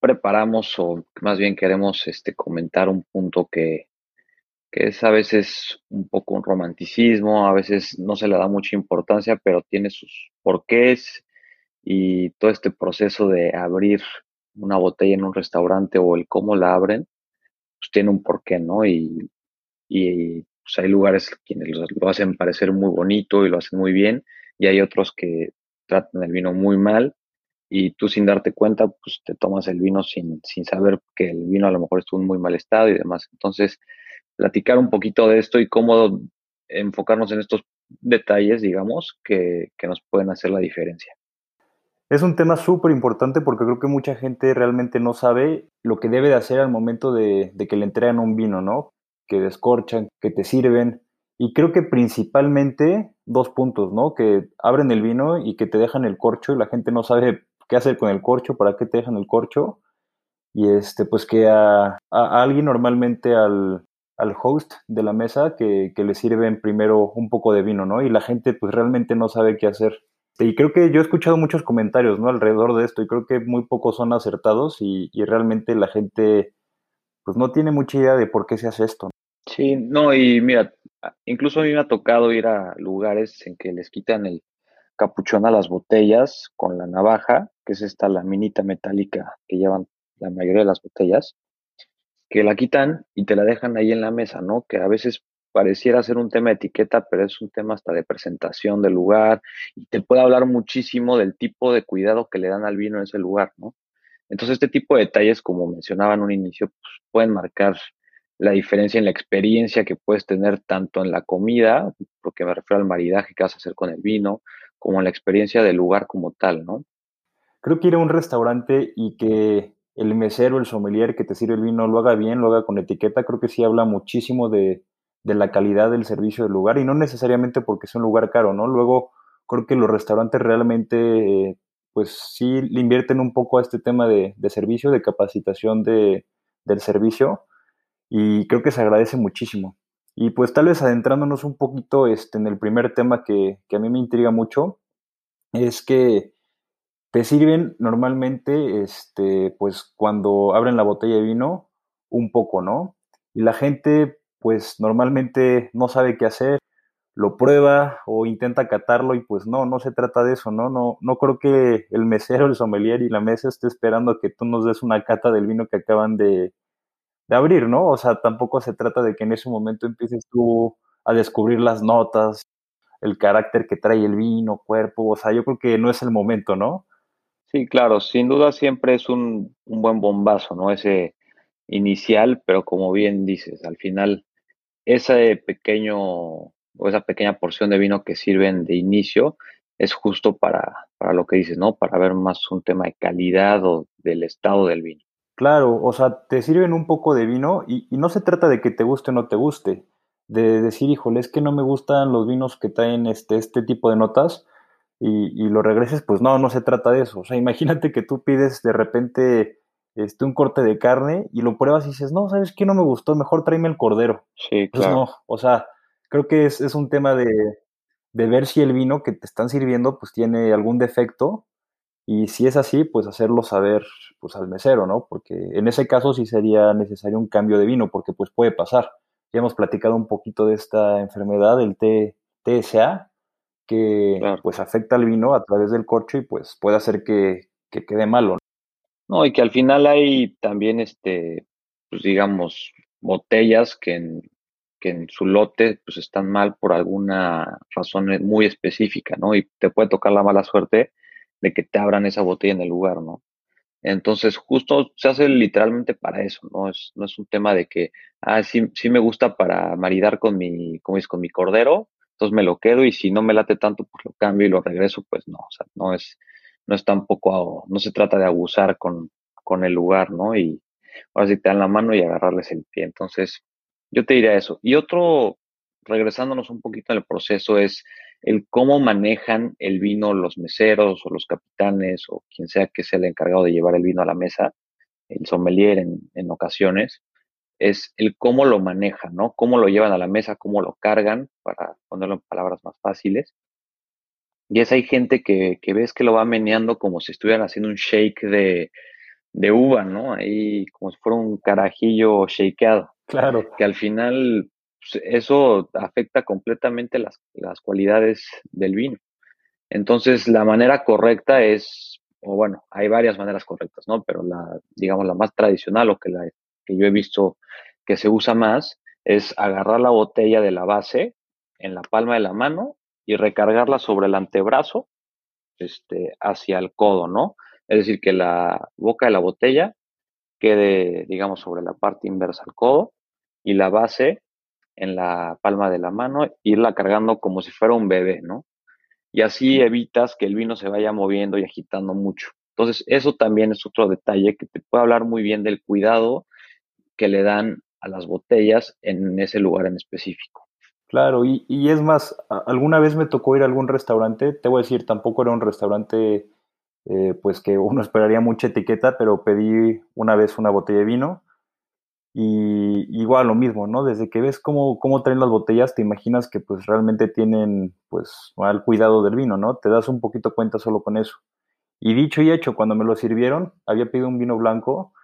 preparamos o más bien queremos este, comentar un punto que, que es a veces un poco un romanticismo, a veces no se le da mucha importancia, pero tiene sus porqués y todo este proceso de abrir una botella en un restaurante o el cómo la abren, pues tiene un porqué, ¿no? Y, y pues hay lugares quienes lo hacen parecer muy bonito y lo hacen muy bien, y hay otros que tratan el vino muy mal y tú sin darte cuenta, pues te tomas el vino sin, sin saber que el vino a lo mejor estuvo en muy mal estado y demás. Entonces, platicar un poquito de esto y cómo enfocarnos en estos detalles, digamos, que, que nos pueden hacer la diferencia. Es un tema súper importante porque creo que mucha gente realmente no sabe lo que debe de hacer al momento de, de, que le entregan un vino, ¿no? Que descorchan, que te sirven. Y creo que principalmente dos puntos, ¿no? Que abren el vino y que te dejan el corcho y la gente no sabe qué hacer con el corcho, para qué te dejan el corcho. Y este, pues que a, alguien normalmente al, al, host de la mesa que, que, le sirven primero un poco de vino, ¿no? Y la gente pues realmente no sabe qué hacer. Y creo que yo he escuchado muchos comentarios, ¿no? Alrededor de esto y creo que muy pocos son acertados y, y realmente la gente pues no tiene mucha idea de por qué se hace esto. Sí, no, y mira, incluso a mí me ha tocado ir a lugares en que les quitan el, capuchón a las botellas con la navaja, que es esta laminita metálica que llevan la mayoría de las botellas, que la quitan y te la dejan ahí en la mesa, ¿no? Que a veces pareciera ser un tema de etiqueta, pero es un tema hasta de presentación del lugar y te puede hablar muchísimo del tipo de cuidado que le dan al vino en ese lugar, ¿no? Entonces, este tipo de detalles, como mencionaba en un inicio, pues, pueden marcar la diferencia en la experiencia que puedes tener tanto en la comida, porque me refiero al maridaje que vas a hacer con el vino, como la experiencia del lugar como tal, ¿no? Creo que ir a un restaurante y que el mesero, el sommelier que te sirve el vino lo haga bien, lo haga con etiqueta, creo que sí habla muchísimo de, de la calidad del servicio del lugar y no necesariamente porque es un lugar caro, ¿no? Luego creo que los restaurantes realmente, eh, pues sí le invierten un poco a este tema de, de servicio, de capacitación de, del servicio y creo que se agradece muchísimo. Y pues tal vez adentrándonos un poquito este, en el primer tema que, que a mí me intriga mucho, es que te sirven normalmente, este, pues cuando abren la botella de vino, un poco, ¿no? Y la gente, pues normalmente no sabe qué hacer, lo prueba o intenta catarlo y pues no, no se trata de eso, ¿no? No, no creo que el mesero, el sommelier y la mesa esté esperando a que tú nos des una cata del vino que acaban de, de abrir, ¿no? O sea, tampoco se trata de que en ese momento empieces tú a descubrir las notas, el carácter que trae el vino, cuerpo, o sea, yo creo que no es el momento, ¿no? Sí, claro, sin duda siempre es un, un buen bombazo, ¿no? Ese inicial, pero como bien dices, al final ese pequeño o esa pequeña porción de vino que sirven de inicio es justo para, para lo que dices, ¿no? Para ver más un tema de calidad o del estado del vino. Claro, o sea, te sirven un poco de vino y, y, no se trata de que te guste o no te guste, de decir, híjole, es que no me gustan los vinos que traen este, este tipo de notas y, y, lo regreses, pues no, no se trata de eso. O sea, imagínate que tú pides de repente este, un corte de carne y lo pruebas y dices, no, ¿sabes qué? No me gustó, mejor tráeme el cordero. Sí, pues claro. no, o sea, creo que es, es un tema de, de ver si el vino que te están sirviendo pues tiene algún defecto y si es así, pues hacerlo saber pues al mesero, ¿no? Porque en ese caso sí sería necesario un cambio de vino, porque pues puede pasar. Ya hemos platicado un poquito de esta enfermedad, el T, TSA, que claro. pues afecta al vino a través del corcho y pues puede hacer que, que quede malo. No, y que al final hay también, este, pues digamos, botellas que en, que en su lote pues están mal por alguna razón muy específica, ¿no? Y te puede tocar la mala suerte de que te abran esa botella en el lugar, ¿no? Entonces, justo se hace literalmente para eso, ¿no? Es, no es un tema de que, ah, sí, sí me gusta para maridar con mi, como es, con mi cordero, entonces me lo quedo y si no me late tanto, pues lo cambio y lo regreso, pues no, o sea, no es, no es tampoco, no se trata de abusar con, con el lugar, ¿no? Y, ahora sí te dan la mano y agarrarles el pie. Entonces, yo te diría eso. Y otro, regresándonos un poquito en el proceso, es el cómo manejan el vino los meseros o los capitanes o quien sea que sea el encargado de llevar el vino a la mesa, el sommelier en, en ocasiones, es el cómo lo manejan, ¿no? Cómo lo llevan a la mesa, cómo lo cargan, para ponerlo en palabras más fáciles. Y es hay gente que, que ves que lo va meneando como si estuvieran haciendo un shake de, de uva, ¿no? Ahí como si fuera un carajillo shakeado. Claro. Que al final pues, eso afecta completamente las, las cualidades del vino. Entonces, la manera correcta es, o bueno, hay varias maneras correctas, ¿no? Pero la, digamos, la más tradicional o que, la, que yo he visto que se usa más es agarrar la botella de la base en la palma de la mano y recargarla sobre el antebrazo este, hacia el codo, ¿no? Es decir, que la boca de la botella quede, digamos, sobre la parte inversa al codo y la base en la palma de la mano, irla cargando como si fuera un bebé, ¿no? Y así evitas que el vino se vaya moviendo y agitando mucho. Entonces, eso también es otro detalle que te puede hablar muy bien del cuidado que le dan a las botellas en ese lugar en específico. Claro, y, y, es más, alguna vez me tocó ir a algún restaurante, te voy a decir, tampoco era un restaurante eh, pues que uno esperaría mucha etiqueta, pero pedí una vez una botella de vino y igual lo mismo, ¿no? Desde que ves cómo, cómo traen las botellas, te imaginas que pues realmente tienen pues mal cuidado del vino, ¿no? Te das un poquito cuenta solo con eso. Y dicho y hecho, cuando me lo sirvieron, había pedido un vino blanco,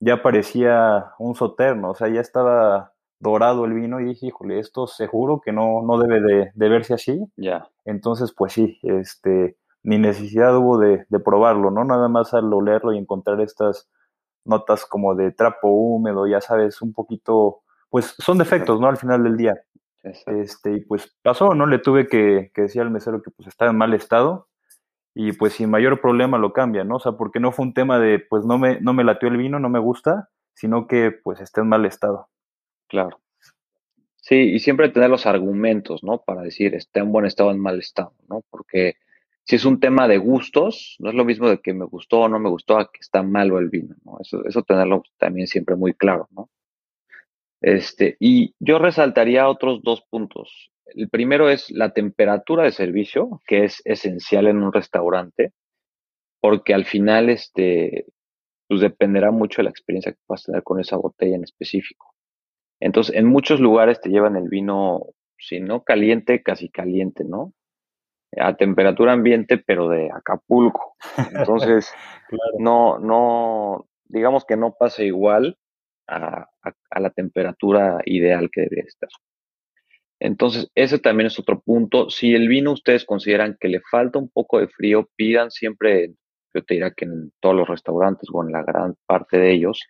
ya parecía un soterno, o sea, ya estaba dorado el vino y dije, híjole, esto seguro que no, no debe de, de verse así. Ya. Entonces, pues sí, este, ni necesidad hubo de, de, probarlo, ¿no? Nada más al olerlo y encontrar estas notas como de trapo húmedo, ya sabes, un poquito, pues son defectos, ¿no? Al final del día. Este, y pues pasó, ¿no? Le tuve que, que decir al mesero que pues estaba en mal estado y pues sin mayor problema lo cambia, ¿no? O sea, porque no fue un tema de pues no me, no me latió el vino, no me gusta, sino que pues está en mal estado. Claro. Sí, y siempre tener los argumentos, ¿no? Para decir, está en buen estado o en mal estado, ¿no? Porque si es un tema de gustos, no es lo mismo de que me gustó o no me gustó a que está malo el vino, ¿no? Eso, eso tenerlo también siempre muy claro, ¿no? Este, y yo resaltaría otros dos puntos. El primero es la temperatura de servicio, que es esencial en un restaurante, porque al final, este, pues dependerá mucho de la experiencia que puedas tener con esa botella en específico. Entonces, en muchos lugares te llevan el vino, si no caliente, casi caliente, ¿no? A temperatura ambiente, pero de Acapulco. Entonces, no, no, digamos que no pasa igual a, a, a, la temperatura ideal que debería estar. Entonces, ese también es otro punto. Si el vino ustedes consideran que le falta un poco de frío, pidan siempre, yo te diría que en todos los restaurantes o en la gran parte de ellos,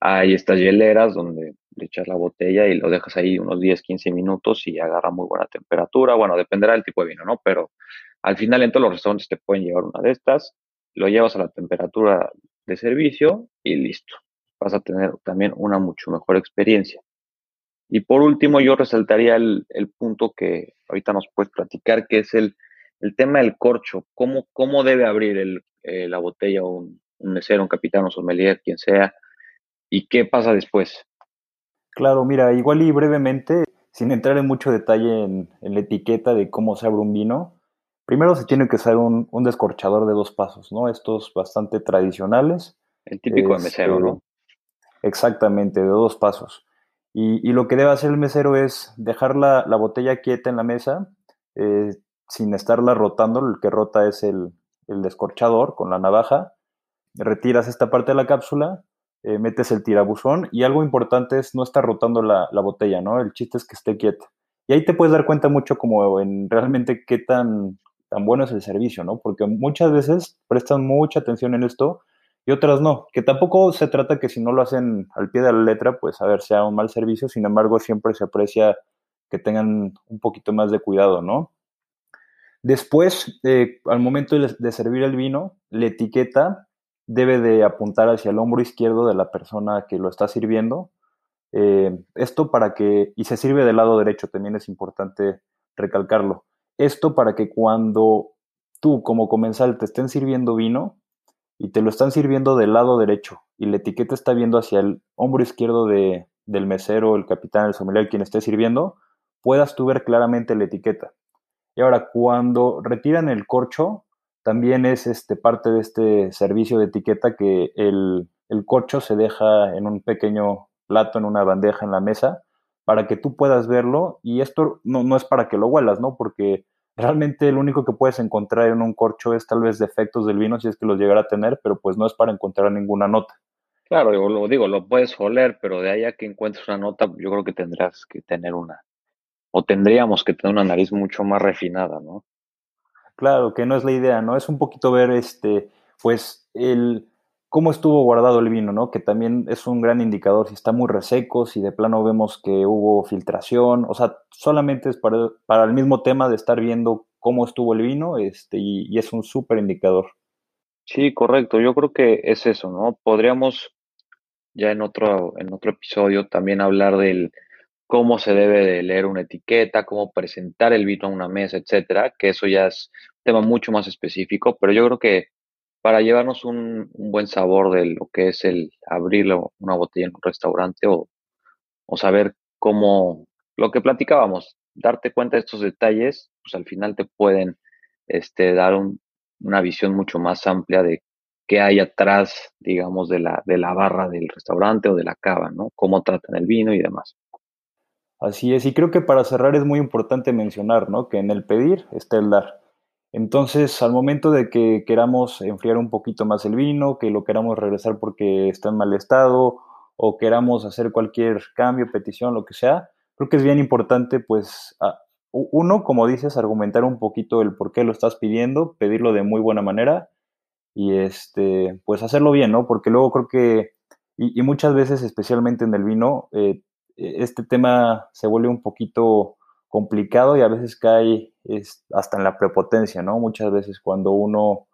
hay estas hieleras donde le echas la botella y lo dejas ahí unos 10, 15 minutos y agarra muy buena temperatura. Bueno, dependerá del tipo de vino, ¿no? Pero al final en todos los restaurantes te pueden llevar una de estas, lo llevas a la temperatura de servicio y listo. Vas a tener también una mucho mejor experiencia. Y por último, yo resaltaría el, el punto que ahorita nos puedes platicar, que es el, el tema del corcho. ¿Cómo, cómo debe abrir el, eh, la botella un, un mesero, un capitán, un sommelier, quien sea? ¿Y qué pasa después? Claro, mira, igual y brevemente, sin entrar en mucho detalle en, en, la etiqueta de cómo se abre un vino, primero se tiene que usar un, un descorchador de dos pasos, ¿no? Estos bastante tradicionales. El típico es, de mesero, ¿no? Eh, exactamente, de dos pasos. Y, y, lo que debe hacer el mesero es dejar la, la botella quieta en la mesa, eh, sin estarla rotando, el que rota es el, el descorchador con la navaja, retiras esta parte de la cápsula, eh, metes el tirabuzón y algo importante es no estar rotando la, la, botella, ¿no? El chiste es que esté quieta. Y ahí te puedes dar cuenta mucho como en realmente qué tan, tan bueno es el servicio, ¿no? Porque muchas veces prestan mucha atención en esto y otras no. Que tampoco se trata que si no lo hacen al pie de la letra, pues a ver, sea un mal servicio, sin embargo siempre se aprecia que tengan un poquito más de cuidado, ¿no? Después, eh, al momento de servir el vino, la etiqueta debe de apuntar hacia el hombro izquierdo de la persona que lo está sirviendo. Eh, esto para que, y se sirve del lado derecho, también es importante recalcarlo. Esto para que cuando tú como comensal te estén sirviendo vino y te lo están sirviendo del lado derecho y la etiqueta está viendo hacia el hombro izquierdo de, del mesero, el capitán, el sommelier, quien esté sirviendo, puedas tú ver claramente la etiqueta. Y ahora, cuando retiran el corcho, también es este, parte de este servicio de etiqueta que el, el corcho se deja en un pequeño plato, en una bandeja en la mesa, para que tú puedas verlo. Y esto no, no es para que lo huelas, ¿no? Porque realmente lo único que puedes encontrar en un corcho es tal vez defectos del vino, si es que los llegara a tener, pero pues no es para encontrar ninguna nota. Claro, yo lo digo, lo puedes oler, pero de ahí a que encuentres una nota, yo creo que tendrás que tener una, o tendríamos que tener una nariz mucho más refinada, ¿no? Claro, que no es la idea, ¿no? Es un poquito ver, este, pues, el cómo estuvo guardado el vino, ¿no? Que también es un gran indicador si está muy reseco, si de plano vemos que hubo filtración, o sea, solamente es para, para el mismo tema de estar viendo cómo estuvo el vino, este, y, es un súper indicador. Sí, correcto. Yo creo que es eso, ¿no? Podríamos ya en otro, en otro episodio también hablar del cómo se debe de leer una etiqueta, cómo presentar el vino a una mesa, etcétera, que eso ya es tema mucho más específico, pero yo creo que para llevarnos un, buen sabor de lo que es el abrir una botella en un restaurante o, o saber cómo, lo que platicábamos, darte cuenta de estos detalles, pues al final te pueden este, dar un, una visión mucho más amplia de qué hay atrás, digamos, de la, de la barra del restaurante o de la cava, ¿no? Cómo tratan el vino y demás. Así es, y creo que para cerrar es muy importante mencionar, ¿no? Que en el pedir está el dar. Entonces, al momento de que queramos enfriar un poquito más el vino, que lo queramos regresar porque está en mal estado, o queramos hacer cualquier cambio, petición, lo que sea, creo que es bien importante, pues, uno, como dices, argumentar un poquito el por qué lo estás pidiendo, pedirlo de muy buena manera y este, pues hacerlo bien, ¿no? Porque luego creo que, y, muchas veces, especialmente en el vino, eh, este tema se vuelve un poquito complicado y a veces cae hasta en la prepotencia, ¿no? Muchas veces cuando uno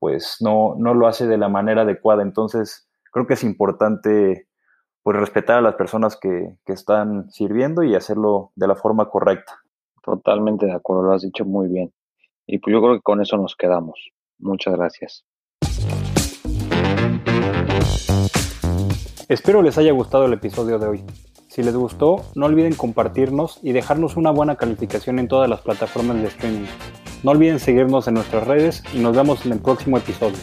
pues no, no lo hace de la manera adecuada. Entonces, creo que es importante pues respetar a las personas que, que están sirviendo y hacerlo de la forma correcta. Totalmente de acuerdo, lo has dicho muy bien. Y pues yo creo que con eso nos quedamos. Muchas gracias. Espero les haya gustado el episodio de hoy. Si les gustó, no olviden compartirnos y dejarnos una buena calificación en todas las plataformas de streaming. No olviden seguirnos en nuestras redes y nos vemos en el próximo episodio.